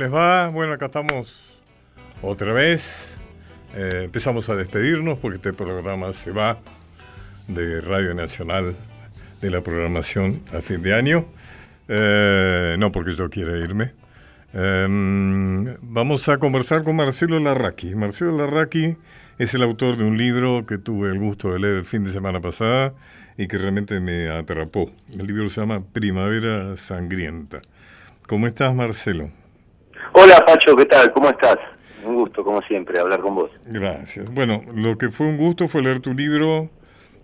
¿Cómo les va? Bueno, acá estamos otra vez. Eh, empezamos a despedirnos porque este programa se va de Radio Nacional de la programación a fin de año. Eh, no porque yo quiera irme. Em, vamos a conversar con Marcelo Larraqui. Marcelo Larraqui es el autor de un libro que tuve el gusto de leer el fin de semana pasada y que realmente me atrapó. El libro se llama Primavera Sangrienta. ¿Cómo estás, Marcelo? Hola, Pacho, ¿qué tal? ¿Cómo estás? Un gusto, como siempre, hablar con vos. Gracias. Bueno, lo que fue un gusto fue leer tu libro,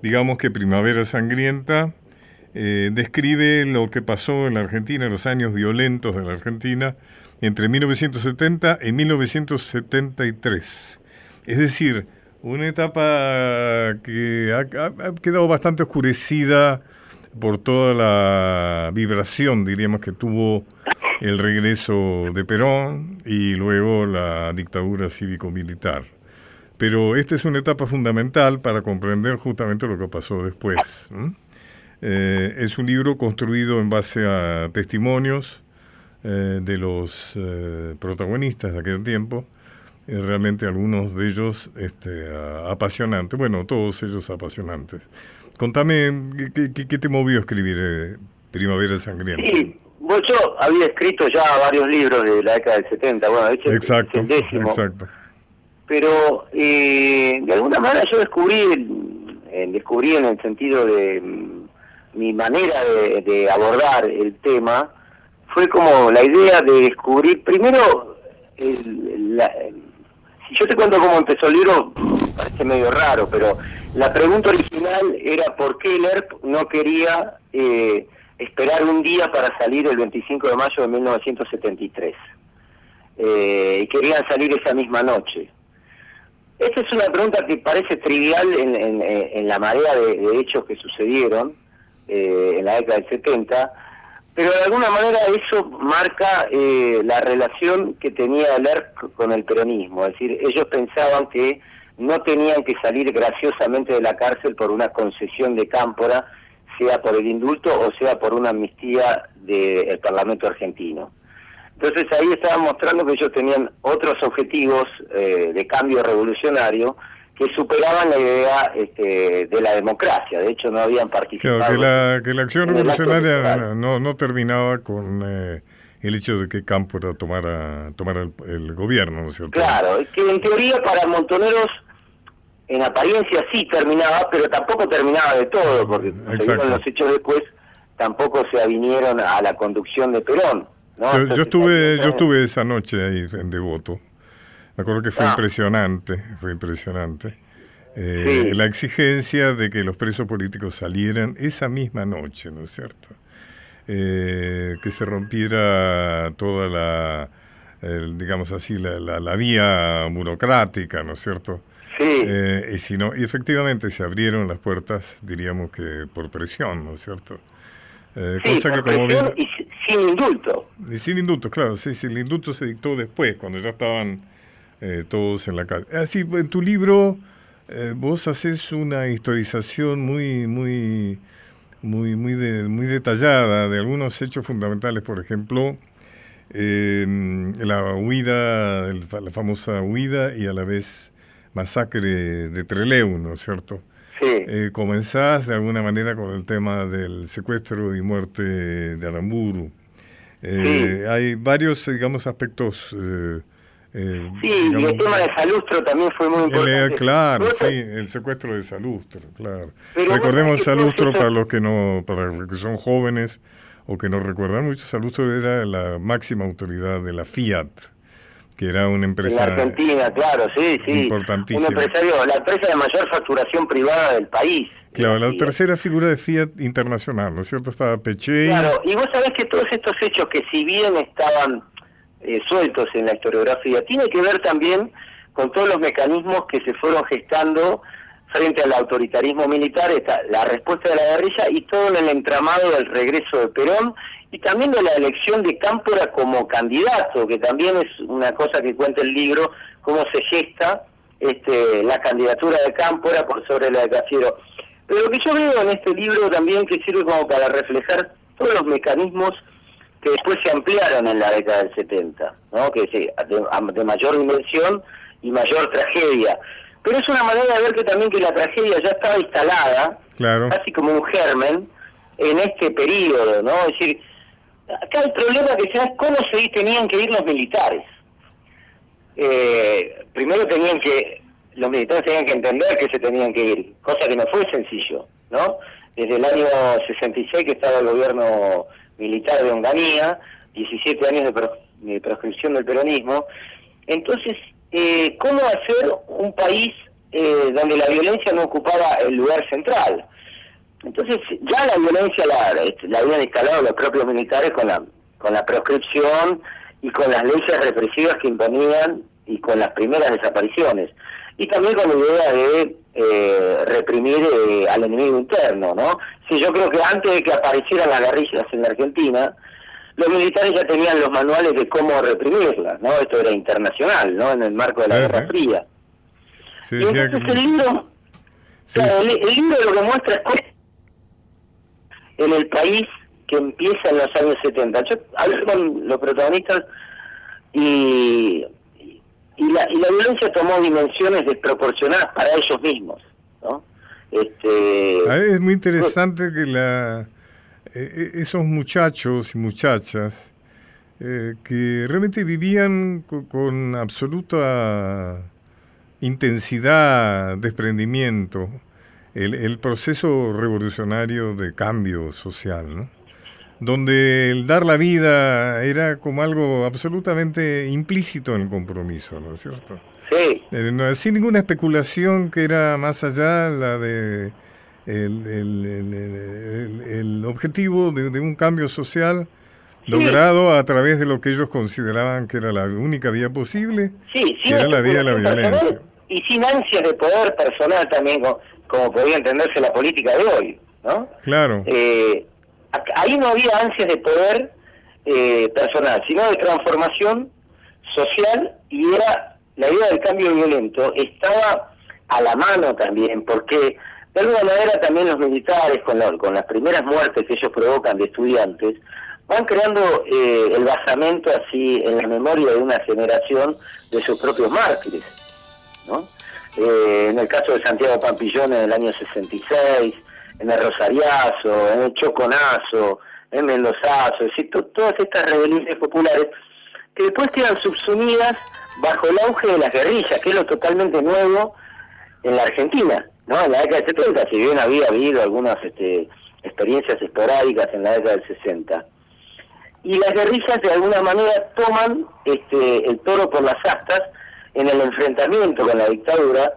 digamos que Primavera Sangrienta. Eh, describe lo que pasó en la Argentina, los años violentos de la Argentina, entre 1970 y 1973. Es decir, una etapa que ha, quedado bastante oscurecida por toda la vibración, diríamos, que tuvo el regreso de Perón y luego la dictadura cívico-militar. Pero esta es una etapa fundamental para comprender justamente lo que pasó después. Eh, es un libro construido en base a testimonios eh, de los eh, protagonistas de aquel tiempo, realmente algunos de ellos este, apasionantes, bueno, todos ellos apasionantes. Contame, ¿qué, te movió a escribir Primavera Sangrienta? Sí, yo había escrito ya varios libros de la década del 70, bueno, de hecho exacto, el décimo, exacto. Pero de alguna manera yo descubrí, descubrí en el sentido de mm, mi manera de abordar el tema, fue como la idea de descubrir, primero, si yo te cuento cómo empezó el parece medio raro, pero la pregunta original era por qué el ERP no quería eh, esperar un día para salir el 25 de mayo de 1973. Eh, y querían salir esa misma noche. Esta es una pregunta que parece trivial en, la marea de, hechos que sucedieron eh, en la década del 70, pero de alguna manera eso marca eh, la relación que tenía el con el peronismo, es decir, ellos pensaban que no tenían que salir graciosamente de la cárcel por una concesión de cámpora, sea por el indulto o sea por una amnistía del Parlamento argentino. Entonces ahí estaban mostrando que ellos tenían otros objetivos eh, de cambio revolucionario que superaban la idea este, de la democracia. De hecho, no habían participado. Claro, que, la, que la acción revolucionaria no, no terminaba con eh, el hecho de que Cámpora tomara, tomara el, gobierno, ¿no es cierto? Claro, que en teoría para Montoneros, en apariencia sí terminaba, pero tampoco terminaba de todo, porque según los hechos después, tampoco se avinieron a la conducción de Perón. Yo, yo, estuve, yo estuve esa noche ahí en Devoto. Me acuerdo que fue ah. impresionante, fue impresionante. Eh, la exigencia de que los presos políticos salieran esa misma noche, ¿no es cierto? Eh, que se rompiera toda la, digamos así, la, la, vía burocrática, ¿no es cierto? Sí. Eh, y, si no, y efectivamente se abrieron las puertas, diríamos que por presión, ¿no es cierto? sí, cosa que como y sin indulto. Y sin indulto, claro, sí, sí, el indulto se dictó después, cuando ya estaban eh, todos en la calle. Así, ah, en tu libro eh, vos haces una historización muy, muy, muy, muy, muy detallada de algunos hechos fundamentales, por ejemplo, em, la huida, la famosa huida y a la vez masacre de Treleu, ¿no es cierto? Sí. Eh, comenzás de alguna manera con el tema del secuestro y muerte de Aramburu. Hay varios, digamos, aspectos eh, sí, y el tema de Salustro también fue muy importante. claro, sí, el secuestro de Salustro, claro. Recordemos Salustro para los que no, para los que son jóvenes o que no recuerdan mucho, Salustro era la máxima autoridad de la Fiat, que era una empresa en Argentina, claro, sí, sí, importantísima. Un empresario, la empresa de mayor facturación privada del país. Claro, la, tercera figura de Fiat internacional, ¿no es cierto? Estaba Peche. Claro, y vos sabés que todos estos hechos que si bien estaban eh, sueltos en la historiografía, tiene que ver también con todos los mecanismos que se fueron gestando frente al autoritarismo militar, está la respuesta de la guerrilla y todo en el entramado del regreso de Perón y también de la elección de Cámpora como candidato, que también es una cosa que cuenta el libro, cómo se gesta este, la candidatura de Cámpora por sobre la de Cafiero. Pero lo que yo veo en este libro también que sirve como para reflejar todos los mecanismos que después se ampliaron en la década del 70, ¿no? que sí, de, mayor dimensión y mayor tragedia. Pero es una manera de ver que también que la tragedia ya estaba instalada, claro. casi como un germen, en este periodo, ¿no? Es decir, acá el problema que se es cómo se tenían que ir los militares. Eh, primero tenían que, los militares tenían que entender que se tenían que ir, cosa que no fue sencillo, ¿no? Desde el año 66 que estaba el gobierno militar de Onganía, 17 años de, proscripción del peronismo. Entonces, eh, ¿cómo hacer un país eh, donde la violencia no ocupaba el lugar central? Entonces, ya la violencia la, este, la habían instalado los propios militares con la, con la proscripción y con las leyes represivas que imponían y con las primeras desapariciones. Y también con la idea de eh, reprimir eh, al enemigo interno, ¿no? Sí, yo creo que antes de que aparecieran las guerrillas en la Argentina, los militares ya tenían los manuales de cómo reprimirlas, ¿no? Esto era internacional, ¿no? En el marco de la Guerra Fría. y entonces el libro, el, libro lo que muestra es en el país que empieza en los años 70. Yo hablé con los protagonistas y y la, y la violencia tomó dimensiones desproporcionadas para ellos mismos. ¿no? Este, es muy interesante que la, e, e, esos muchachos y muchachas eh, que realmente vivían con, absoluta intensidad, desprendimiento, el, el proceso revolucionario de cambio social, ¿no? donde el dar la vida era como algo absolutamente implícito en el compromiso, ¿no es cierto? Sí. Eh, sin ninguna especulación que era más allá la de el, el, objetivo de, un cambio social logrado a través de lo que ellos consideraban que era la única vía posible, sí, que era la vía de la violencia. Y sin ansia de poder personal también, como, podía entenderse la política de hoy, ¿no? Claro. Eh, ahí no había ansias de poder eh, personal, sino de transformación social y era la idea del cambio violento estaba a la mano también, porque de alguna manera también los militares, con, con las primeras muertes que ellos provocan de estudiantes, van creando eh, el basamento así en la memoria de una generación de sus propios mártires. ¿no? Eh, en el caso de Santiago Pampillón en el año 66, en el Rosariazo, en el Choconazo, en Mendozazo, es decir, todas estas rebeliones populares que después quedan subsumidas bajo el auge de las guerrillas, que es lo totalmente nuevo en la Argentina, ¿no? En la década del 70, si bien había habido algunas este, experiencias esporádicas en la década del 60. Y las guerrillas de alguna manera toman este, el toro por las astas en el enfrentamiento con la dictadura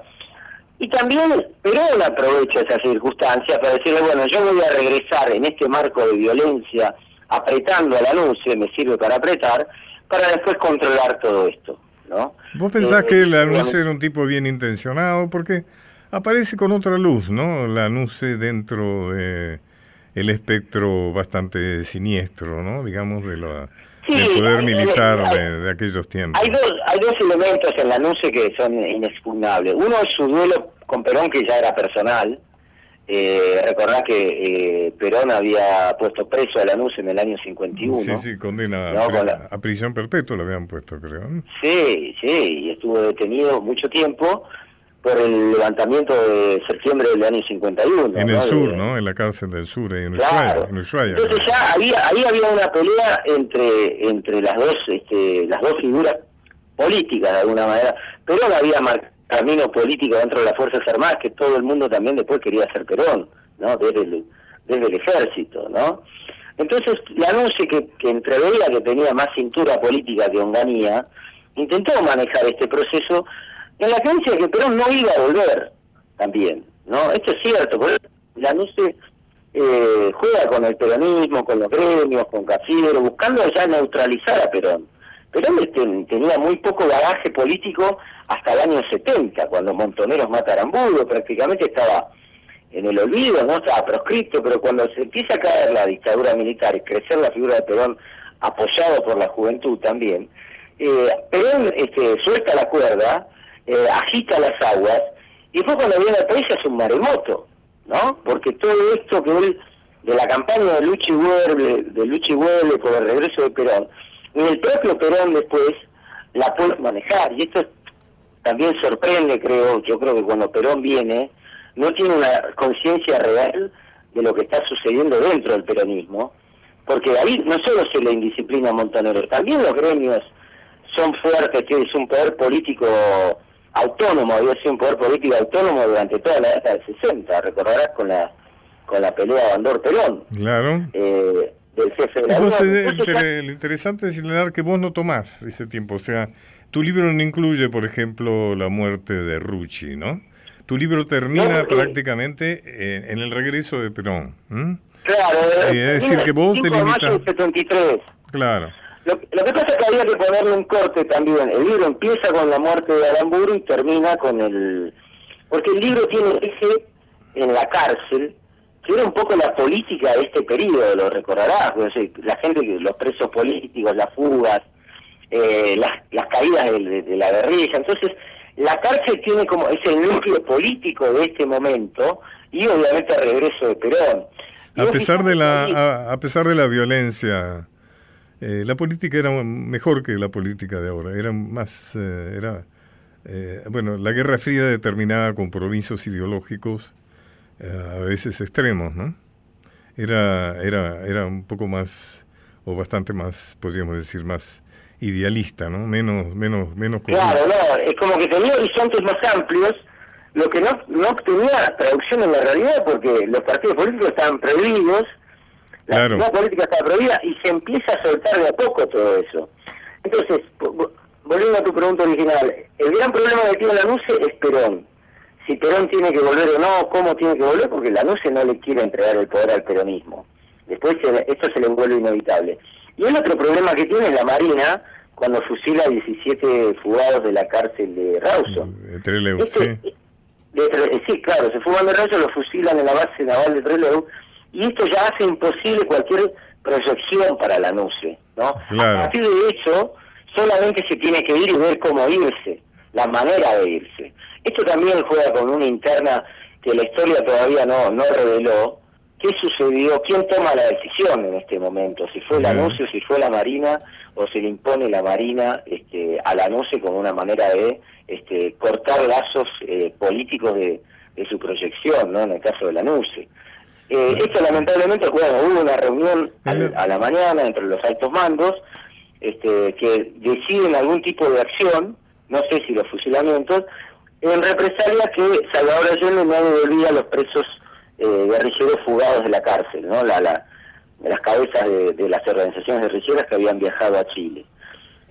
y también Perón aprovecha esa circunstancia para decirle, bueno, yo voy a regresar en este marco de violencia apretando al anuncio, me sirve para apretar, para después controlar todo esto. ¿No? ¿Vos pensás que el anuncio era un tipo bien intencionado? Porque aparece con otra luz, ¿no? La anuncio dentro de el espectro bastante siniestro, ¿no? Digamos, de la, del poder militar de, aquellos tiempos. Hay dos, hay dos elementos en la anuncio que son inexpugnables. Uno es su duelo con Perón, que ya era personal. Eh, recordá que eh, Perón había puesto preso a Lanús en el año 51. Sí, sí, condena a, prisión perpetua lo habían puesto, creo. Sí, sí, y estuvo detenido mucho tiempo por el levantamiento de septiembre del año 51. En el sur, ¿no? En la cárcel del sur, en Ushuaia. En Entonces ya había, ahí había una pelea entre entre las dos este, las dos figuras políticas de alguna manera. Perón había marcado camino político dentro de las Fuerzas Armadas que todo el mundo también después quería ser Perón, ¿no? Desde el, desde el ejército, ¿no? Entonces, la anuncio que, que entreveía que tenía más cintura política que Onganía, intentó manejar este proceso en la creencia de que Perón no iba a volver también, ¿no? Esto es cierto, porque la anuncio eh, juega con el peronismo, con los gremios, con Cafiero, buscando ya neutralizar a Perón. Perón tenía muy poco bagaje político hasta el año 70, cuando Montoneros mata a Arambudo, prácticamente estaba en el olvido, no estaba proscrito, pero cuando se empieza a caer la dictadura militar y crecer la figura de Perón apoyado por la juventud también, eh, Perón este, suelta la cuerda, eh, agita las aguas, y fue cuando viene al país hace un maremoto, ¿no? Porque todo esto que él de la campaña de lucha y vuelve, de lucha y vuelve por el regreso de Perón, ni el propio Perón después la puede manejar. Y esto también sorprende, creo, yo creo que cuando Perón viene, no tiene una conciencia real de lo que está sucediendo dentro del peronismo, porque ahí no solo se le indisciplina a Montonero, también los gremios son fuertes, que es un poder político autónomo, había sido un poder político autónomo durante toda la década del 60, recordarás con la con la pelea Bandor-Perón. Claro. Eh, del jefe de la Lo interesante es señalar que vos no tomás ese tiempo, o sea, tu libro no incluye, por ejemplo, la muerte de Rucci, ¿no? Tu libro termina prácticamente en, el regreso de Perón. Claro, eh, es decir, que vos. 73. Claro. Lo, que pasa es que había que ponerle un corte también. El libro empieza con la muerte de Aramburu y termina con el... Porque el libro tiene eje en la cárcel, que era un poco la política de este periodo, lo recordarás, la gente, los presos políticos, las fugas, eh, las, las caídas de, de la guerrilla. Entonces, la cárcel tiene como, es el núcleo político de este momento y obviamente el regreso de Perón. A pesar de la, a, pesar de la violencia, eh, la política era mejor que la política de ahora. Era más, eh, era, eh, bueno, la Guerra Fría determinaba compromisos ideológicos a veces extremos, ¿no? Era, era, era un poco más, o bastante más, podríamos decir, más idealista, ¿no? Menos, menos, menos. Claro, no, es como que tenía horizontes más amplios, lo que no, no tenía traducción en la realidad porque los partidos políticos estaban prohibidos, la claro. política estaba prohibida y se empieza a soltar de a poco todo eso. Entonces, volviendo a tu pregunta original, el gran problema que tiene la NUCE es Perón. Si Perón tiene que volver o no, cómo tiene que volver, porque la NUCE no le quiere entregar el poder al peronismo. Después esto se le vuelve inevitable. Y el otro problema que tiene la Marina cuando fusila a 17 fugados de la cárcel de Rawson. De Trelew, este, sí. sí, claro, se fugan de Rawson, lo fusilan en la base naval de Trelew, y esto ya hace imposible cualquier proyección para la NUCE, ¿no? A partir de eso, solamente se tiene que ir y ver cómo irse, la manera de irse. Esto también juega con una interna que la historia todavía no, no reveló, ¿Qué sucedió? ¿Quién toma la decisión en este momento? Si fue la NUCE o si fue la Marina, o se le impone la Marina este, a la NUCE como una manera de este, cortar lazos eh, políticos de, su proyección, ¿no? En el caso de la NUCE. Eh, esto lamentablemente, bueno, hubo una reunión a la mañana entre los altos mandos este, que deciden algún tipo de acción, no sé si los fusilamientos, en represalia que Salvador Allende no devolvía a los presos eh, guerrilleros fugados de la cárcel, ¿no? La, la, las cabezas de, las organizaciones guerrilleras que habían viajado a Chile.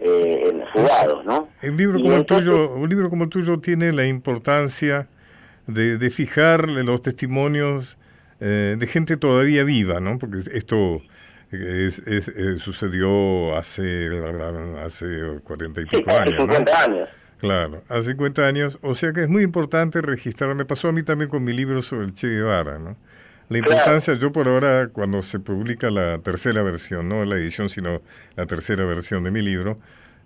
Eh, fugados, ¿no? Un libro, como el tuyo, un libro como el tuyo tiene la importancia de, de fijar los testimonios eh, de gente todavía viva, ¿no? Porque esto es, sucedió hace hace cuarenta y pico años. años. Claro, hace 50 años. O sea que es muy importante registrar. Me pasó a mí también con mi libro sobre el Che Guevara, ¿no? La importancia, yo por ahora, cuando se publica la tercera versión, no la edición, sino la tercera versión de mi libro,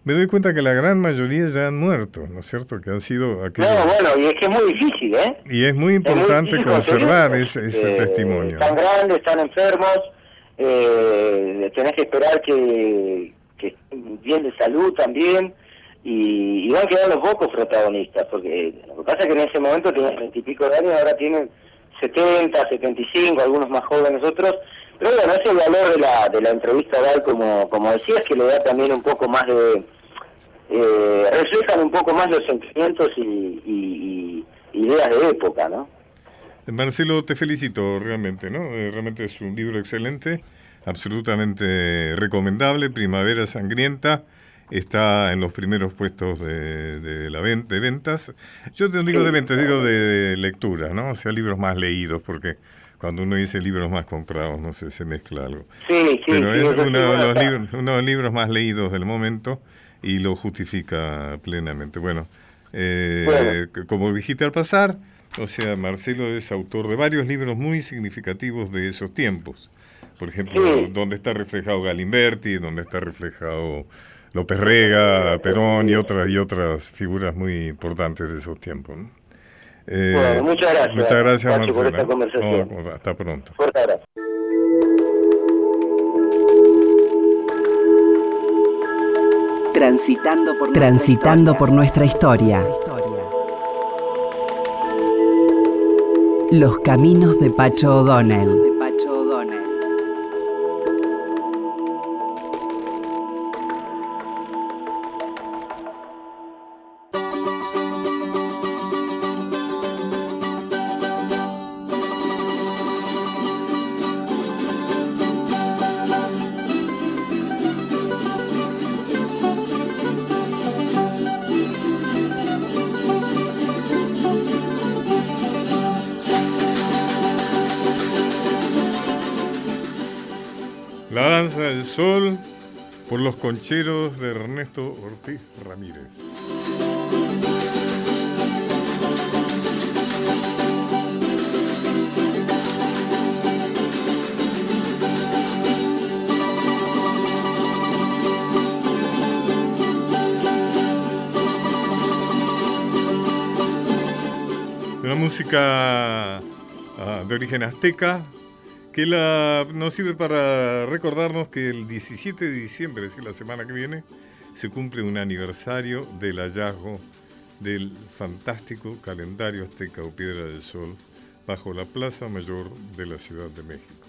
me doy cuenta que la gran mayoría ya han muerto, ¿no es cierto? Que han sido aquellos... No, bueno, y es que es muy difícil, ¿eh? Y es muy importante conservar ese, ese eh, testimonio. Están grandes, están enfermos, eh, tenés que esperar que, que bien de salud también, y, y van los pocos protagonistas, porque lo que pasa es que en ese momento tenían veintipico de años, ahora tienen 70, 75, algunos más jóvenes otros, pero bueno, ese valor de la, de la entrevista oral, como, como decías, que le da también un poco más de... Eh, reflejan un poco más los sentimientos y, y, ideas de época, ¿no? Marcelo, te felicito realmente, ¿no? Eh, realmente es un libro excelente, absolutamente recomendable, Primavera Sangrienta está en los primeros puestos de, de la de ventas. Yo te digo de ventas, digo de lectura, ¿no? O sea, libros más leídos, porque cuando uno dice libros más comprados, no sé, se mezcla algo. Sí, sí, Pero es uno, de los libros, uno de los libros más leídos del momento y lo justifica plenamente. Bueno, eh, como dijiste al pasar, o sea, Marcelo es autor de varios libros muy significativos de esos tiempos. Por ejemplo, donde está reflejado Galimberti, donde está reflejado López Rega, Perón y otras y otras figuras muy importantes de esos tiempos. Eh, bueno, muchas gracias. Muchas gracias, oh, oh, hasta pronto. Fuerte abrazo. Transitando por, nuestra por nuestra historia. Los caminos de Pacho O'Donnell. Concheros de Ernesto Ortiz Ramírez. Una música ah, de origen azteca, que la, nos sirve para recordarnos que el 17 de diciembre, es decir, la semana que viene, se cumple un aniversario del hallazgo del fantástico calendario azteca o Piedra del Sol bajo la Plaza Mayor de la Ciudad de México.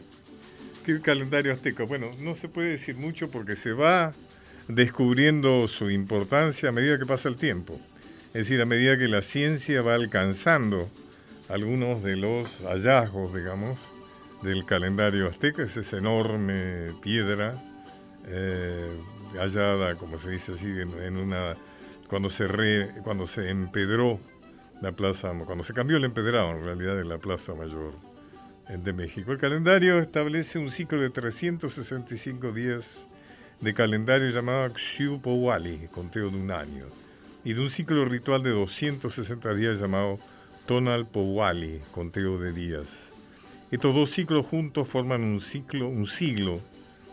¿Qué calendario azteca? Bueno, no se puede decir mucho porque se va descubriendo su importancia a medida que pasa el tiempo. Es decir, a medida que la ciencia va alcanzando algunos de los hallazgos, digamos, del calendario azteca, es esa enorme piedra eh, hallada, como se dice así, en, una cuando se re, cuando se empedró la plaza, cuando se cambió el empedrado en realidad de la plaza mayor de México. El calendario establece un ciclo de 365 días de calendario llamado Xiupowali, conteo de un año, y de un ciclo ritual de 260 días llamado Tonalpowali, conteo de días. Estos dos ciclos juntos forman un ciclo, un siglo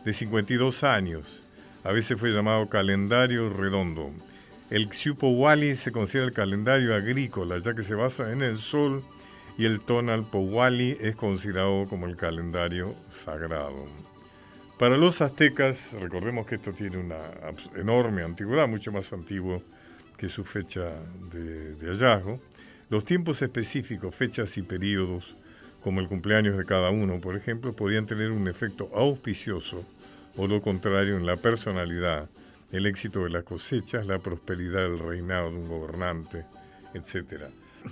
de 52 años. A veces fue llamado calendario redondo. El Xiupowali se considera el calendario agrícola, ya que se basa en el sol, y el Tonalpowali es considerado como el calendario sagrado. Para los aztecas, recordemos que esto tiene una enorme antigüedad, mucho más antiguo que su fecha de hallazgo, los tiempos específicos, fechas y periodos como el cumpleaños de cada uno, por ejemplo, podían tener un efecto auspicioso o lo contrario en la personalidad, el éxito de las cosechas, la prosperidad del reinado de un gobernante, etc.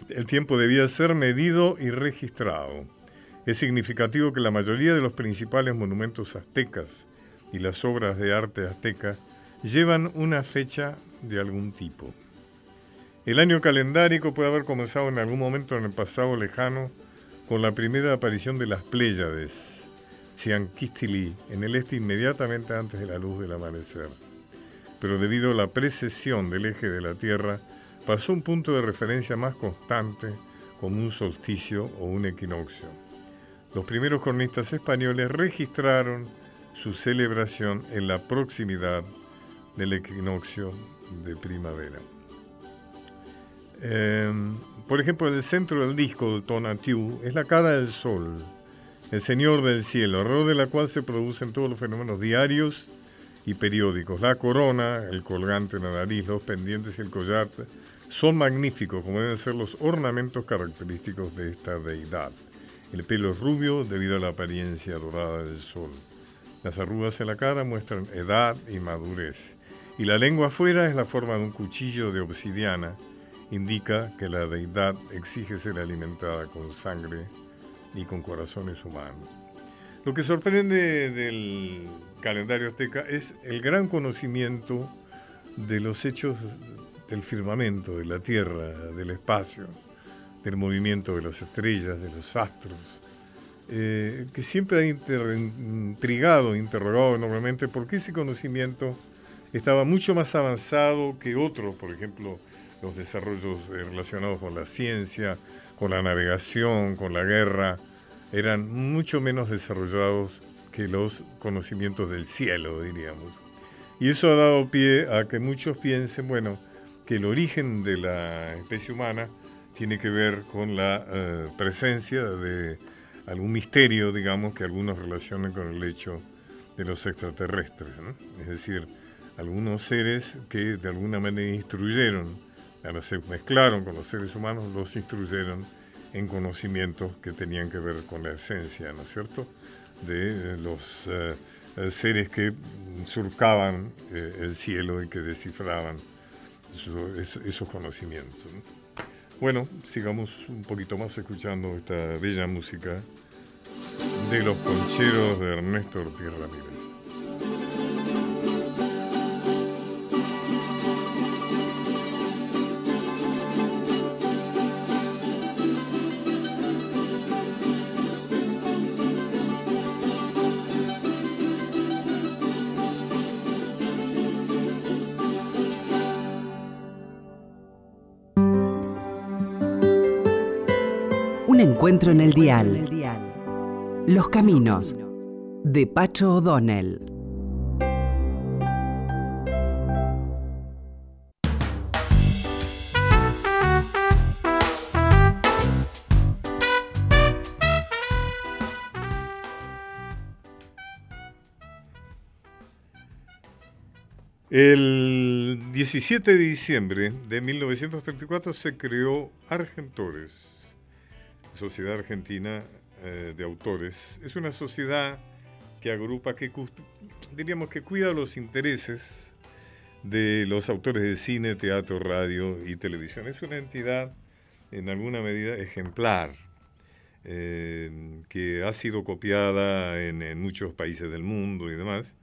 El tiempo debía ser medido y registrado. Es significativo que la mayoría de los principales monumentos aztecas y las obras de arte azteca llevan una fecha de algún tipo. El año calendárico puede haber comenzado en algún momento en el pasado lejano con la primera aparición de las Pléyades, Tsianquistili, en el este inmediatamente antes de la luz del amanecer. Pero debido a la precesión del eje de la Tierra, pasó un punto de referencia más constante como un solsticio o un equinoccio. Los primeros cronistas españoles registraron su celebración en la proximidad del equinoccio de primavera. Em, por ejemplo, el centro del disco de Tonatiuh es la cara del sol, el señor del cielo, alrededor de la cual se producen todos los fenómenos diarios y periódicos. La corona, el colgante en la nariz, los pendientes y el collar son magníficos, como deben ser los ornamentos característicos de esta deidad. El pelo es rubio debido a la apariencia dorada del sol. Las arrugas en la cara muestran edad y madurez. Y la lengua afuera es la forma de un cuchillo de obsidiana indica que la deidad exige ser alimentada con sangre y con corazones humanos. Lo que sorprende del calendario azteca es el gran conocimiento de los hechos del firmamento, de la tierra, del espacio, del movimiento de las estrellas, de los astros, eh, que siempre ha intrigado, interrogado enormemente porque ese conocimiento estaba mucho más avanzado que otros, por ejemplo, los desarrollos eh, relacionados con la ciencia, con la navegación, con la guerra, eran mucho menos desarrollados que los conocimientos del cielo, diríamos. Y eso ha dado pie a que muchos piensen, bueno, que el origen de la especie humana tiene que ver con la eh, presencia de algún misterio, digamos, que algunos relacionan con el hecho de los extraterrestres. Es decir, algunos seres que de alguna manera instruyeron, se mezclaron con los seres humanos, los instruyeron en conocimientos que tenían que ver con la esencia, ¿no es cierto?, de los eh, seres que surcaban eh, el cielo y que descifraban esos conocimientos. Bueno, sigamos un poquito más escuchando esta bella música de los concheros de Ernesto Ortiz Ramírez. Encuentro en el dial. Los caminos de Pacho O'Donnell. El 17 de diciembre de 1934 se creó Argentores, Sociedad Argentina eh, de Autores. Es una sociedad que agrupa, que diríamos que cuida los intereses de los autores de cine, teatro, radio y televisión. Es una entidad en alguna medida ejemplar, eh, que ha sido copiada en, muchos países del mundo y demás.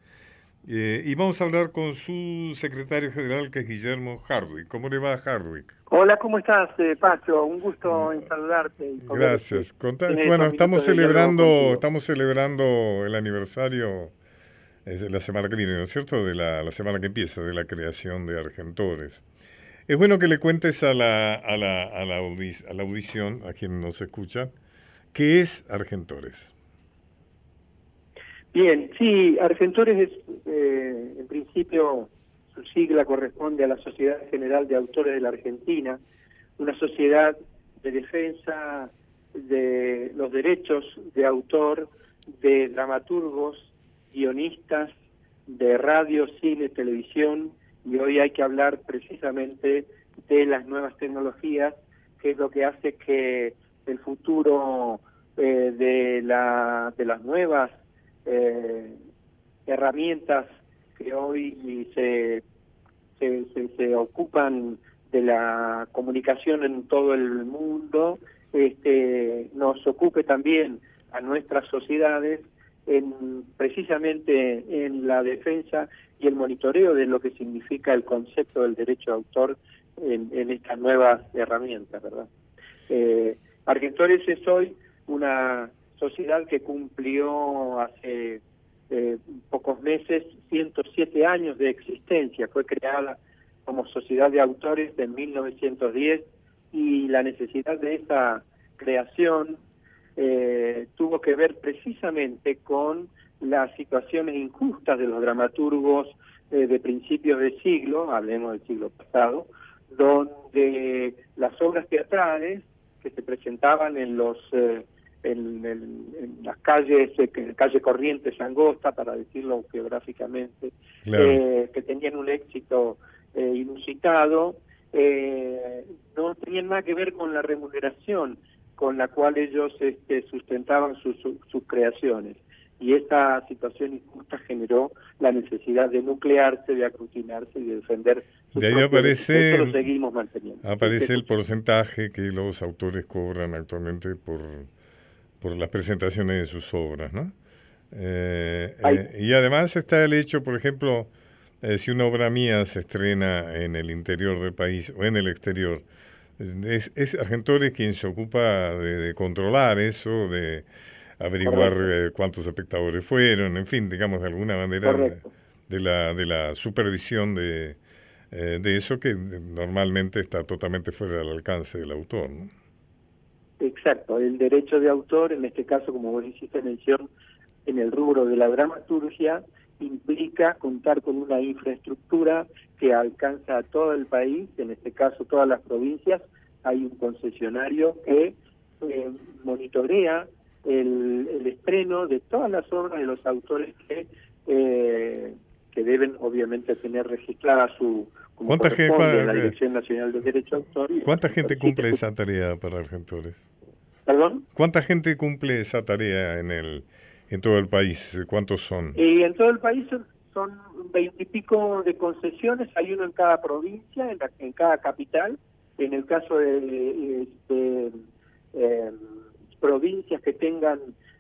Eh, y vamos a hablar con su secretario general, que es Guillermo Hardwick. ¿Cómo le va a Hardwick? Hola, ¿cómo estás, eh, Pacho? Un gusto en saludarte. Gracias. bueno, estamos celebrando, estamos celebrando el aniversario de la semana que viene, ¿no es cierto? De la, semana que empieza, de la creación de Argentores. Es bueno que le cuentes a la, a la, a la, a la audición, a quien nos escucha, ¿qué es Argentores? Bien, sí, Argentores es, eh, en principio, su sigla corresponde a la Sociedad General de Autores de la Argentina, una sociedad de defensa de los derechos de autor de dramaturgos, guionistas, de radio, cine, televisión, y hoy hay que hablar precisamente de las nuevas tecnologías, que es lo que hace que el futuro eh, de, la, de las nuevas eh, herramientas que hoy se, se, ocupan de la comunicación en todo el mundo, este, nos ocupe también a nuestras sociedades en, precisamente en la defensa y el monitoreo de lo que significa el concepto del derecho de autor en, estas nuevas herramientas, ¿verdad? Eh, Argentores es hoy una sociedad que cumplió hace eh, pocos meses 107 años de existencia. Fue creada como sociedad de autores en 1910 y la necesidad de esa creación eh, tuvo que ver precisamente con las situaciones injustas de los dramaturgos eh, de principios de siglo, hablemos del siglo pasado, donde las obras teatrales que se presentaban en los en, las calles, eh, calle Corrientes Angosta, para decirlo geográficamente, eh, que tenían un éxito eh, inusitado, no tenían nada que ver con la remuneración con la cual ellos este, sustentaban sus, creaciones. Y esta situación injusta generó la necesidad de nuclearse, de aglutinarse y de defender sus De ahí aparece, lo seguimos manteniendo. Aparece el porcentaje que los autores cobran actualmente por por las presentaciones de sus obras, ¿no? Eh, eh, y además está el hecho, por ejemplo, eh, si una obra mía se estrena en el interior del país o en el exterior, es, es Argentores quien se ocupa de, controlar eso, de averiguar cuántos espectadores fueron, en fin, digamos de alguna manera de, la, de la supervisión de, de eso que normalmente está totalmente fuera del alcance del autor. ¿no? Exacto, el derecho de autor, en este caso, como vos hiciste mención, en el rubro de la dramaturgia, implica contar con una infraestructura que alcanza a todo el país, en este caso todas las provincias. Hay un concesionario que eh, monitorea el, estreno de todas las obras de los autores que, eh, que deben obviamente tener registrada su como ¿Cuánta gente- la Dirección Nacional de Derecho de Autor. ¿Cuánta gente cumple que- esa tarea para Argentores? ¿Perdón? ¿Cuánta gente cumple esa tarea en el en todo el país? ¿Cuántos son? Y en todo el país son- veintipico de concesiones, hay uno en cada provincia, en, la- en cada capital. En el caso de, este, eh, provincias que tengan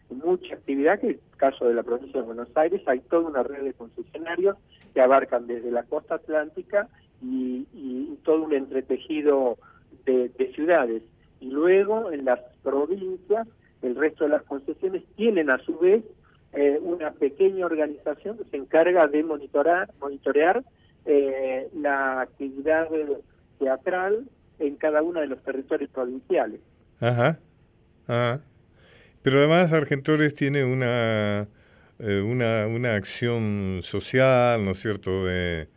mucha actividad, que es el caso de la provincia de Buenos Aires, hay toda una red de concesionarios que abarcan desde la costa atlántica y, y todo un entretejido de, de ciudades. Y luego en las provincias, el resto de las concesiones tienen a su vez eh, una pequeña organización que se encarga de monitorar, monitorear eh, la actividad teatral en cada uno de los territorios provinciales. Ajá. Ajá. Pero además Argentores tiene una, eh, una, una acción social, ¿no es cierto?, de,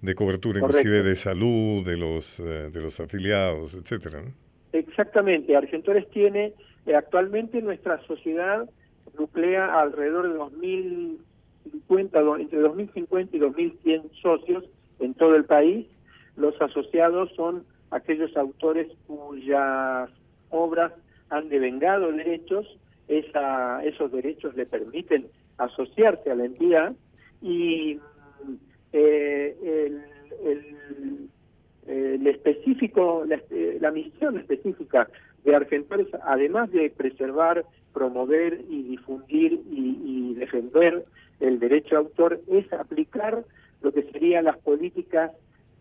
de cobertura inclusive de salud de los, eh, de los afiliados, etcétera. ¿no? Exactamente, Argentores tiene eh, actualmente nuestra sociedad nuclea alrededor de 2050, do- entre 2050 y 2100 socios en todo el país. Los asociados son aquellos autores cuyas obras han devengado derechos, esa, esos derechos le permiten asociarse a la entidad y eh, el, el- específico, la, eh, la misión específica de Argentores, además de preservar, promover y difundir y, defender el derecho de autor, es aplicar lo que serían las políticas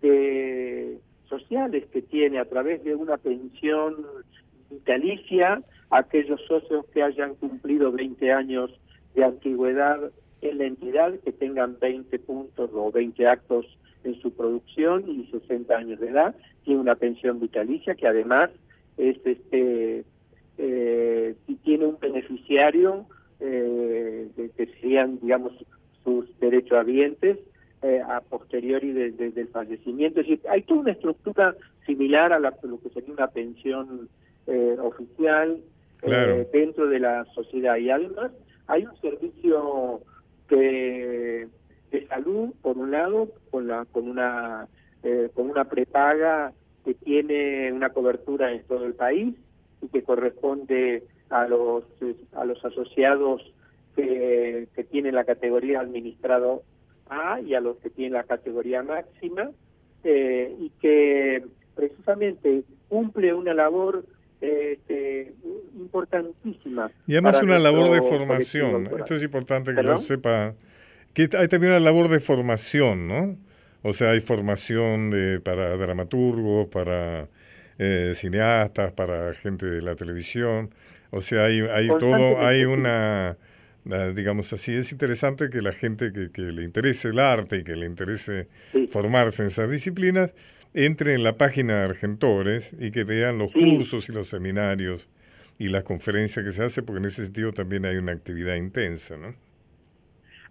de- sociales que tiene a través de una pensión vitalicia aquellos socios que hayan cumplido 20 años de antigüedad en la entidad, que tengan 20 puntos o 20 actos en su producción y 60 años de edad, tiene una pensión vitalicia que además es este eh, tiene un beneficiario eh, de- que serían digamos sus derechohabientes eh, a posteriori de- de- del fallecimiento. Es decir, hay toda una estructura similar a la- lo que sería una pensión eh, eh, dentro de la sociedad. Y además hay un servicio de salud, por un lado, con, la, con, una, eh, con una prepaga que tiene una cobertura en todo el país y que corresponde a los, a los asociados que, que tienen la categoría administrado A y a los que tienen la categoría máxima eh, y que precisamente cumple una labor este, importantísima. Y además una labor de formación. Esto es importante que ¿Perdón? lo sepa. Que hay también una labor de formación, ¿no? O sea, hay formación de, para dramaturgos, para eh, cineastas, para gente de la televisión. O sea, hay, hay todo, hay una, ah, digamos así, es interesante que la gente que, que le interese el arte y que le interese Sí. formarse en esas disciplinas, entre en la página de Argentores y que vean los Sí. cursos y los seminarios y las conferencias que se hace, porque en ese sentido también hay una actividad intensa, ¿no?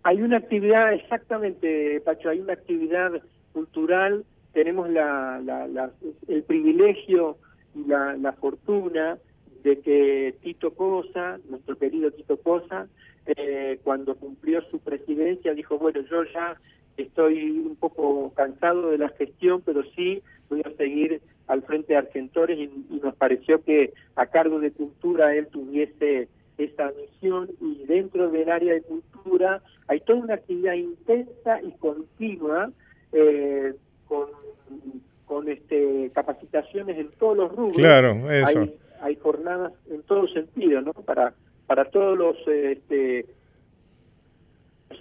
Hay una actividad, exactamente, Pacho, hay una actividad cultural, tenemos la, la- la- el privilegio y la, la fortuna de que Tito Cosa, nuestro querido Tito Cosa, eh, cuando cumplió su presidencia dijo, bueno, yo ya estoy un poco cansado de la gestión, pero sí voy a seguir al frente de Argentores y, y nos pareció que a cargo de cultura él tuviese esa misión y dentro del área de cultura hay toda una actividad intensa y continua eh, con, con este capacitaciones en todos los rubros. Claro, eso. Hay, hay jornadas en todo sentido, ¿no? Para para todos los este,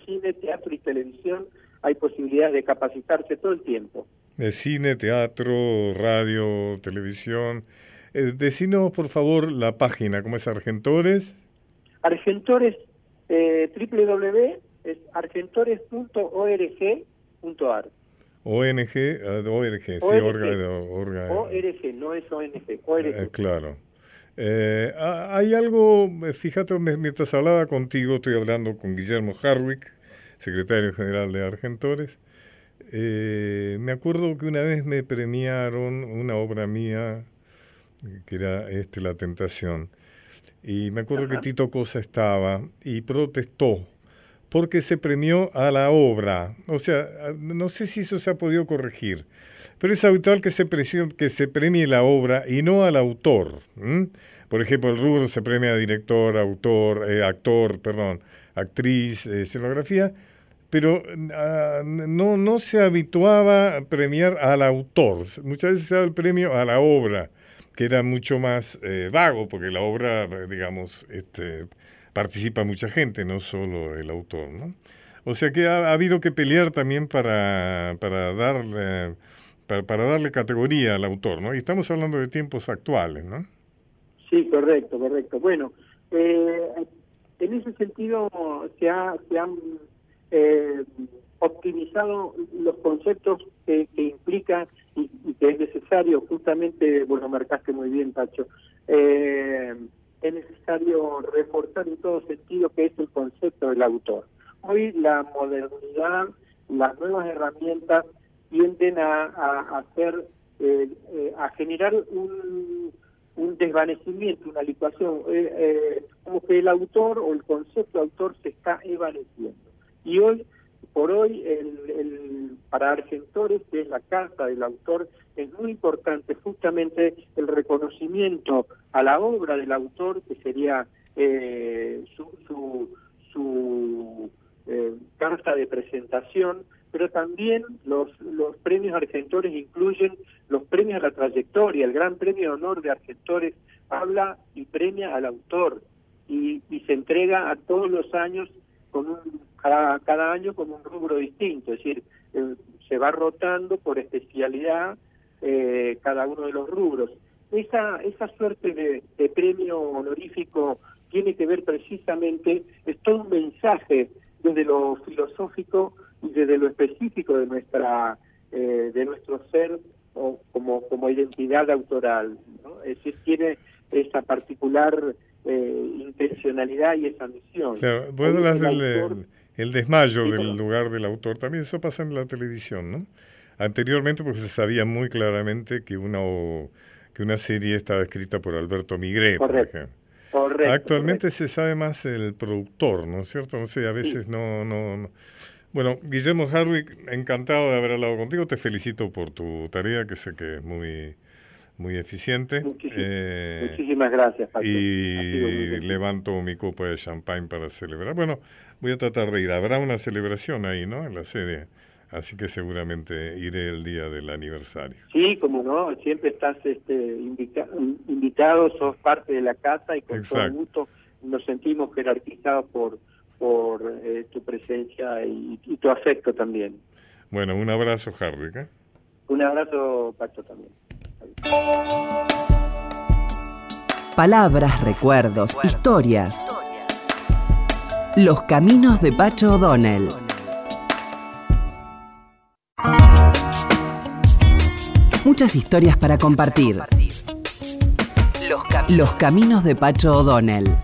cine, teatro y televisión hay posibilidades de capacitarse todo el tiempo. De cine, teatro, radio, televisión. Eh, decinos, por favor, la página, ¿cómo es Argentores? Argentores, eh, www es argentores.org.ar. ONG, eh, ORG, sí, ONG. orga, orga- ORG, no es ONG, ORG. Eh, claro. Eh, ha- hay algo, fíjate, mientras hablaba contigo, estoy hablando con Guillermo Harwick, secretario general de Argentores. Eh, me acuerdo que una vez me premiaron una obra mía, que era este, La Tentación, y me acuerdo que Tito Cosa estaba y protestó porque se premió a la obra. O sea, no sé si eso se ha podido corregir, pero es habitual que se, que se premie la obra y no al autor. Por ejemplo, el rubro se premia a director, autor, eh, actor, perdón, actriz, eh, escenografía, pero ah, no, no se habituaba a premiar al autor. Muchas veces se daba el premio a la obra, que era mucho más eh, vago, porque la obra, digamos, este, participa mucha gente, no solo el autor. ¿no? O sea que ha, habido que pelear también para, para darle... Para, darle categoría al autor, ¿no? Y estamos hablando de tiempos actuales, ¿no? Sí, correcto, correcto. Bueno, eh, en ese sentido se, ha, se han eh, optimizado los conceptos que, implica y, que es necesario, justamente, bueno, marcaste muy bien, Pacho, eh, es necesario reforzar en todo sentido que es el concepto del autor. Hoy la modernidad, las nuevas herramientas tienden a, hacer, a generar un desvanecimiento, una licuación, eh, eh, como que el autor o el concepto autor se está evaneciendo. Y hoy, por hoy, el, para Argentores, que es la carta del autor, es muy importante justamente el reconocimiento a la obra del autor, que sería eh, su, su, su carta de presentación, pero también los, los premios Argentores incluyen los premios a la trayectoria, el Gran Premio de Honor de Argentores habla y premia al autor y, y se entrega a todos los años con un, cada, cada año con un rubro distinto, es decir, eh, se va rotando por especialidad eh, cada uno de los rubros. Esa, esa suerte de, de premio honorífico tiene que ver precisamente, es todo un mensaje desde lo filosófico y desde lo específico de nuestra eh, de nuestro ser o como como identidad autoral ¿no? es decir tiene esa particular eh, intencionalidad y esa misión claro, el, desmayo del lugar del autor también. Eso pasa en la televisión no anteriormente porque se sabía muy claramente que una que una serie estaba escrita por Alberto Migré por ejemplo. Correcto, Actualmente se sabe más el productor, ¿no es cierto? No sé, a veces no, no, Bueno, Guillermo Harwick, encantado de haber hablado contigo. Te felicito por tu tarea, que sé que es muy, muy eficiente. Eh, muchísimas gracias. Y levanto mi copa de champagne para celebrar. Bueno, voy a tratar de ir. Habrá una celebración ahí, ¿no? En la serie. Así que seguramente iré el día del aniversario. Sí, como no, siempre estás este, invitado, sos parte de la casa y con todo gusto nos sentimos jerarquizados por, por eh, tu presencia y, tu afecto también. Bueno, un abrazo, Harry. ¿eh? Un abrazo, Pacho, también. Palabras, recuerdos, historias. Los caminos de Pacho O'Donnell. Muchas historias para compartir. Los, caminos de Pacho O'Donnell.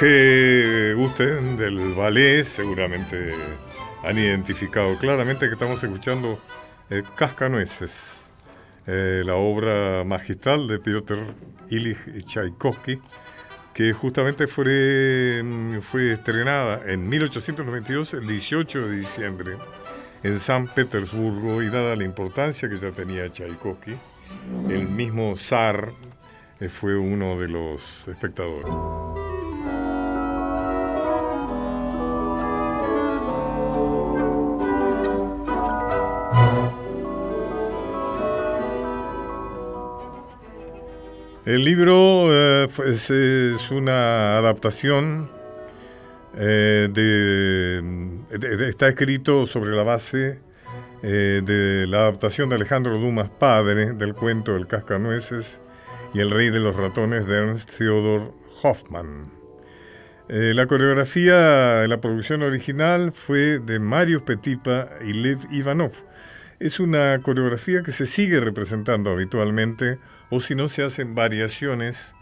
Que gusten del ballet seguramente han identificado claramente que estamos escuchando eh, Cascanueces, eh, la obra magistral de Piotr Ilich Tchaikovsky, que justamente fue, mm, fue estrenada en 1892, el 18 de diciembre, en San Petersburgo, y dada la importancia que ya tenía Tchaikovsky, el mismo zar eh, fue uno de los espectadores. El libro eh, es, una adaptación, eh, de, está escrito sobre la base eh, de la adaptación de Alejandro Dumas padre del cuento El Cascanueces y El Rey de los Ratones de Ernst Theodor Hoffmann. la coreografía de la producción original fue de Mario Petipa y Lev Ivanov. Es una coreografía que se sigue representando habitualmente o si no se hacen variaciones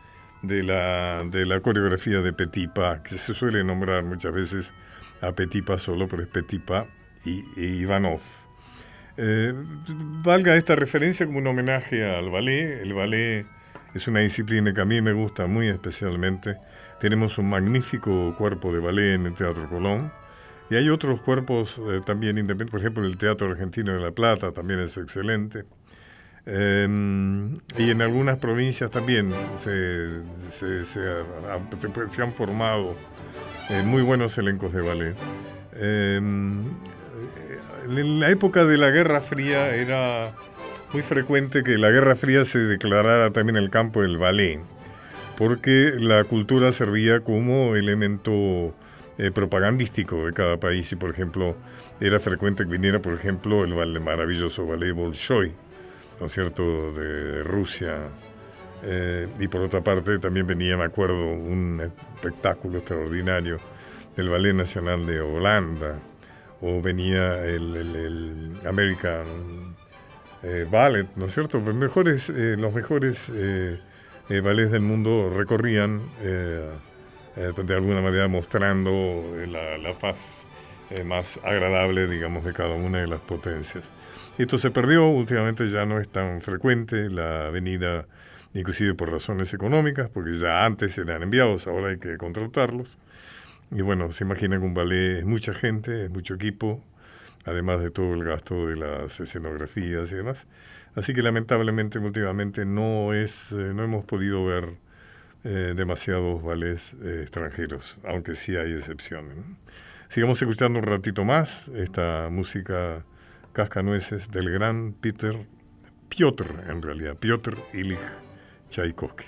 de la, de la coreografía de Petipa, que se suele nombrar muchas veces a Petipa solo, pero es Petipa y, Ivanov. Eh, valga esta referencia como un homenaje al ballet. El ballet es una disciplina que a mí me gusta muy especialmente. Tenemos un magnífico cuerpo de ballet en el Teatro Colón. Y hay otros cuerpos eh, también independientes, por ejemplo el Teatro Argentino de La Plata también es excelente. Em, y en algunas provincias también se, se, han formado eh, muy buenos elencos de ballet. Em, en la época de la Guerra Fría era muy frecuente que la Guerra Fría se declarara también el campo del ballet, porque la cultura servía como elemento eh, propagandístico de cada país y, por ejemplo, era frecuente que viniera, por ejemplo, el, maravilloso ballet Bolshoi, ¿no es cierto?, de Rusia. Eh, y por otra parte también venía, me acuerdo, un espectáculo extraordinario del Ballet Nacional de Holanda, o venía el, American eh, Ballet, ¿no es cierto? Mejores, eh, los mejores ballets del mundo recorrían de alguna manera mostrando la, la faz más agradable, digamos, de cada una de las potencias. Esto se perdió, últimamente ya no es tan frecuente la venida, inclusive por razones económicas, porque ya antes eran enviados, ahora hay que contratarlos. Y bueno, se imaginan que un ballet es mucha gente, es mucho equipo, además de todo el gasto de las escenografías y demás. Así que lamentablemente últimamente no es, eh, no hemos podido ver eh, demasiados ballets eh, extranjeros, aunque sí hay excepciones. Sigamos escuchando un ratito más esta música Cascanueces del gran Peter, Piotr en realidad, Piotr Ilich Tchaikovsky.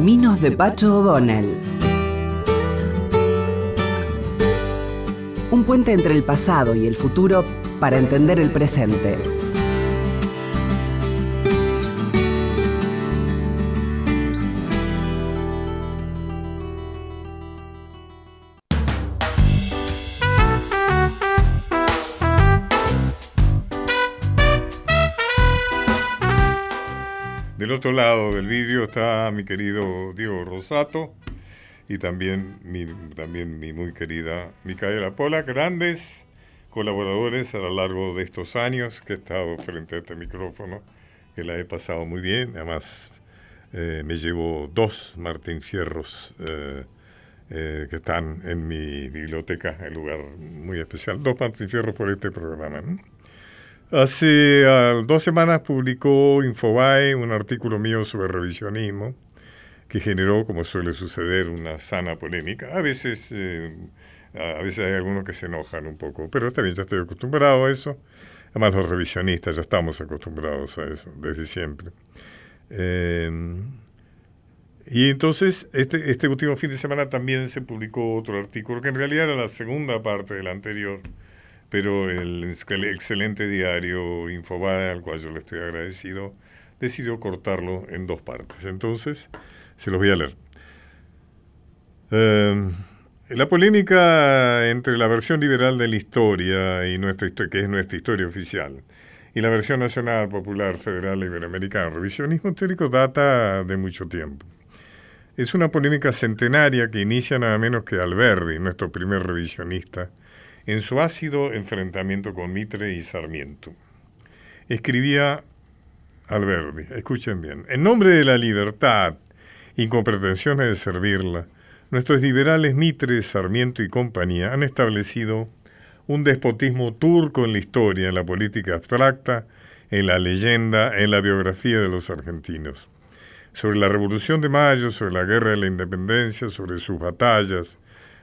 Caminos de Pacho O'Donnell. Un puente entre el pasado y el futuro para entender el presente. Otro lado del vídeo está mi querido Diego Rosato y también mi, también mi muy querida Micaela Pola, grandes colaboradores a lo largo de estos años que he estado frente a este micrófono, que la he pasado muy bien. Además, eh, me llevo dos Martín Fierros eh, eh, que están en mi biblioteca, en lugar muy especial. Dos Martín Fierros por este programa. Hace ah, dos semanas publicó Infobae un artículo mío sobre revisionismo que generó, como suele suceder, una sana polémica. A veces, eh, a veces hay algunos que se enojan un poco, pero está bien, ya estoy acostumbrado a eso. Además, los revisionistas ya estamos acostumbrados a eso desde siempre. Eh, y entonces, este, este último fin de semana también se publicó otro artículo, que en realidad era la segunda parte del anterior, pero el excelente diario Infobae, al cual yo le estoy agradecido, decidió cortarlo en dos partes. Entonces, se los voy a leer. Eh, la polémica entre la versión liberal de la historia, y nuestra, que es nuestra historia oficial, y la versión nacional, popular, federal, iberoamericana, revisionismo teórico, data de mucho tiempo. Es una polémica centenaria que inicia nada menos que Alberdi, nuestro primer revisionista, en su ácido enfrentamiento con Mitre y Sarmiento. Escribía Alberdi, escuchen bien, en nombre de la libertad y con pretensiones de servirla, nuestros liberales Mitre, Sarmiento y compañía han establecido un despotismo turco en la historia, en la política abstracta, en la leyenda, en la biografía de los argentinos. Sobre la Revolución de Mayo, sobre la Guerra de la Independencia, sobre sus batallas,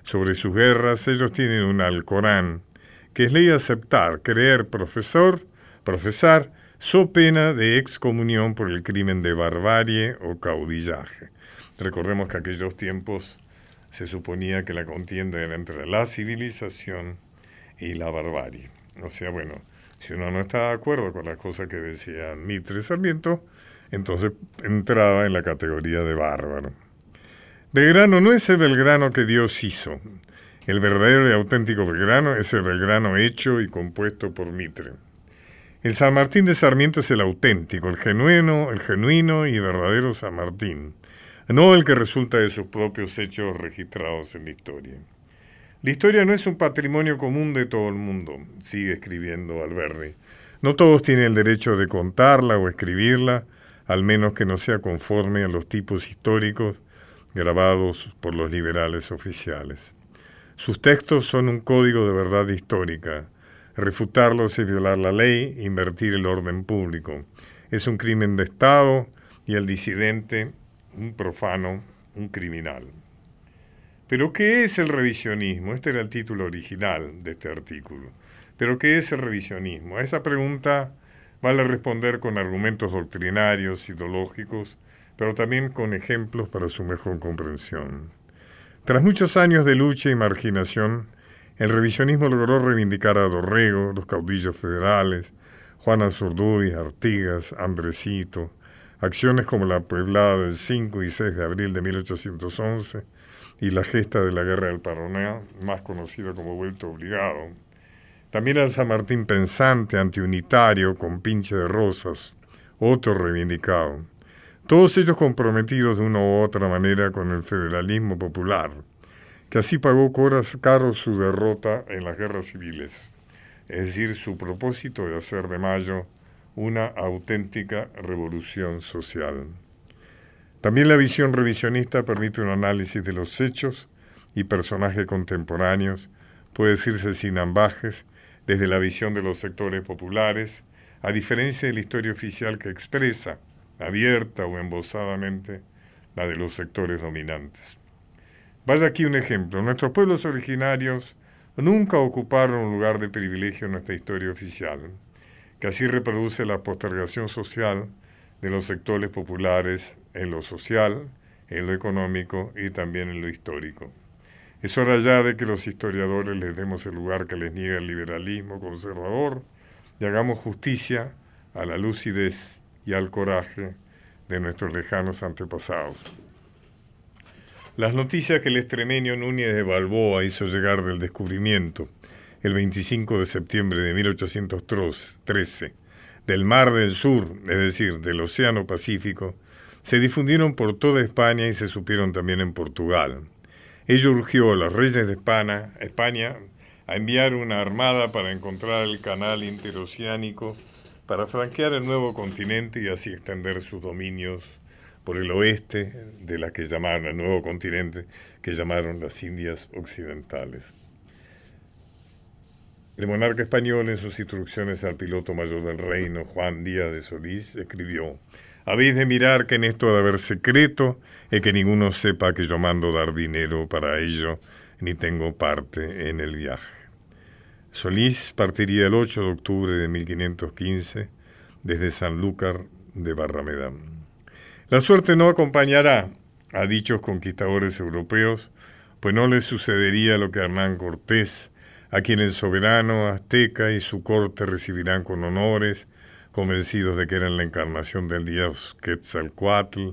sobre sus guerras, ellos tienen un Alcorán, que es ley aceptar, creer, profesor, profesar, so pena de excomunión por el crimen de barbarie o caudillaje. Recordemos que aquellos tiempos se suponía que la contienda era entre la civilización y la barbarie. O sea, bueno, si uno no está de acuerdo con las cosas que decía Mitre Sarmiento, entonces entraba en la categoría de bárbaro. Belgrano no es el Belgrano que Dios hizo. El verdadero y auténtico Belgrano es el Belgrano hecho y compuesto por Mitre. El San Martín de Sarmiento es el auténtico, el genuino, el genuino y verdadero San Martín, no el que resulta de sus propios hechos registrados en la historia. La historia no es un patrimonio común de todo el mundo, sigue escribiendo Alberdi. No todos tienen el derecho de contarla o escribirla, al menos que no sea conforme a los tipos históricos grabados por los liberales oficiales. Sus textos son un código de verdad histórica. Refutarlos es violar la ley, invertir el orden público. Es un crimen de Estado y el disidente, un profano, un criminal. Pero ¿qué es el revisionismo? Este era el título original de este artículo. Pero ¿qué es el revisionismo? A esa pregunta vale responder con argumentos doctrinarios, ideológicos, pero también con ejemplos para su mejor comprensión. Tras muchos años de lucha y marginación, el revisionismo logró reivindicar a Dorrego, los caudillos federales, Juana Zurduy, Artigas, Andresito, acciones como la Pueblada del 5 y 6 de abril de 1811 y la gesta de la Guerra del Paraná, más conocida como Vuelto Obligado. También al San Martín pensante, antiunitario, con pinche de rosas, otro reivindicado todos ellos comprometidos de una u otra manera con el federalismo popular, que así pagó caro su derrota en las guerras civiles, es decir, su propósito de hacer de Mayo una auténtica revolución social. También la visión revisionista permite un análisis de los hechos y personajes contemporáneos, puede decirse sin ambajes, desde la visión de los sectores populares, a diferencia de la historia oficial que expresa abierta o embosadamente, la de los sectores dominantes. Vaya aquí un ejemplo. Nuestros pueblos originarios nunca ocuparon un lugar de privilegio en nuestra historia oficial, que así reproduce la postergación social de los sectores populares en lo social, en lo económico y también en lo histórico. Es hora ya de que los historiadores les demos el lugar que les niega el liberalismo conservador y hagamos justicia a la lucidez y al coraje de nuestros lejanos antepasados. Las noticias que el extremeño Núñez de Balboa hizo llegar del descubrimiento el 25 de septiembre de 1813 del Mar del Sur, es decir, del Océano Pacífico, se difundieron por toda España y se supieron también en Portugal. Ello urgió a los reyes de España, España a enviar una armada para encontrar el canal interoceánico para franquear el nuevo continente y así extender sus dominios por el oeste de la que llamaron el nuevo continente, que llamaron las Indias Occidentales. El monarca español, en sus instrucciones al piloto mayor del reino, Juan Díaz de Solís, escribió: Habéis de mirar que en esto de haber secreto y que ninguno sepa que yo mando dar dinero para ello, ni tengo parte en el viaje. Solís partiría el 8 de octubre de 1515 desde Sanlúcar de Barramedán. La suerte no acompañará a dichos conquistadores europeos, pues no les sucedería lo que Hernán Cortés, a quien el soberano azteca y su corte recibirán con honores, convencidos de que eran la encarnación del dios Quetzalcoatl,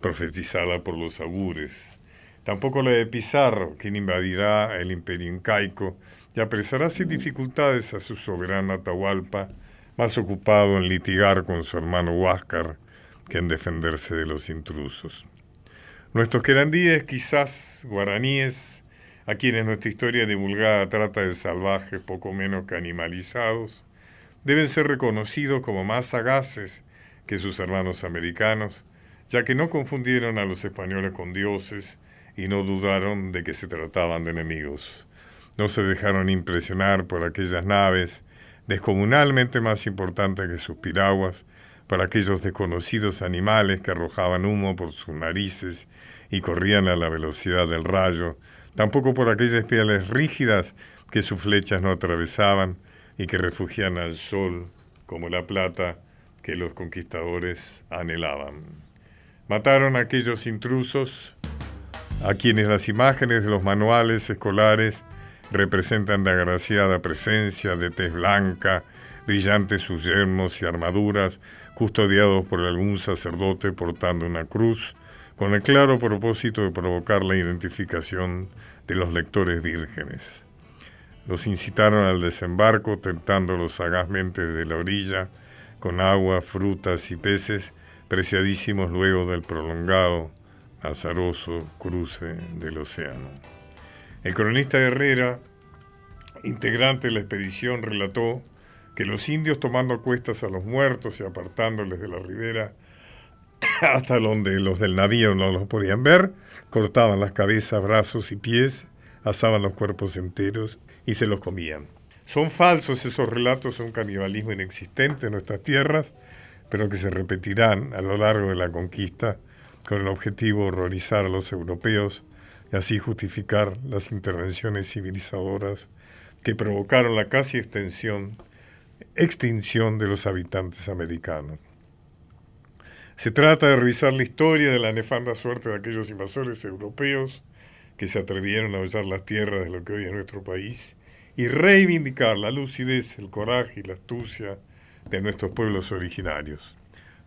profetizada por los augures. Tampoco la de Pizarro, quien invadirá el imperio incaico y apresará sin dificultades a su soberano Atahualpa, más ocupado en litigar con su hermano Huáscar que en defenderse de los intrusos. Nuestros querandíes, quizás guaraníes, a quienes nuestra historia divulgada trata de salvajes poco menos que animalizados, deben ser reconocidos como más sagaces que sus hermanos americanos, ya que no confundieron a los españoles con dioses y no dudaron de que se trataban de enemigos. No se dejaron impresionar por aquellas naves descomunalmente más importantes que sus piraguas, para aquellos desconocidos animales que arrojaban humo por sus narices y corrían a la velocidad del rayo, tampoco por aquellas pieles rígidas que sus flechas no atravesaban y que refugian al sol como la plata que los conquistadores anhelaban. Mataron a aquellos intrusos a quienes las imágenes de los manuales escolares representan de agraciada presencia, de tez blanca, brillantes sus yermos y armaduras, custodiados por algún sacerdote portando una cruz, con el claro propósito de provocar la identificación de los lectores vírgenes. Los incitaron al desembarco, tentándolos sagazmente de la orilla, con agua, frutas y peces, preciadísimos luego del prolongado, azaroso cruce del océano. El cronista Herrera, integrante de la expedición, relató que los indios tomando cuestas a los muertos y apartándoles de la ribera hasta donde los del navío no los podían ver, cortaban las cabezas, brazos y pies, asaban los cuerpos enteros y se los comían. Son falsos esos relatos un canibalismo inexistente en nuestras tierras, pero que se repetirán a lo largo de la conquista con el objetivo de horrorizar a los europeos y así justificar las intervenciones civilizadoras que provocaron la casi extensión, extinción de los habitantes americanos. Se trata de revisar la historia de la nefanda suerte de aquellos invasores europeos que se atrevieron a hollar las tierras de lo que hoy es nuestro país y reivindicar la lucidez, el coraje y la astucia de nuestros pueblos originarios.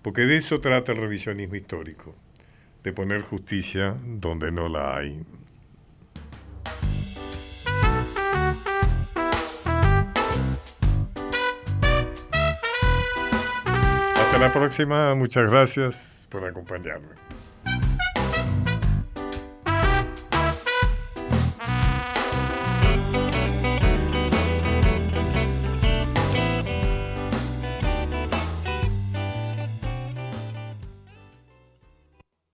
Porque de eso trata el revisionismo histórico de poner justicia donde no la hay. Hasta la próxima, muchas gracias por acompañarme.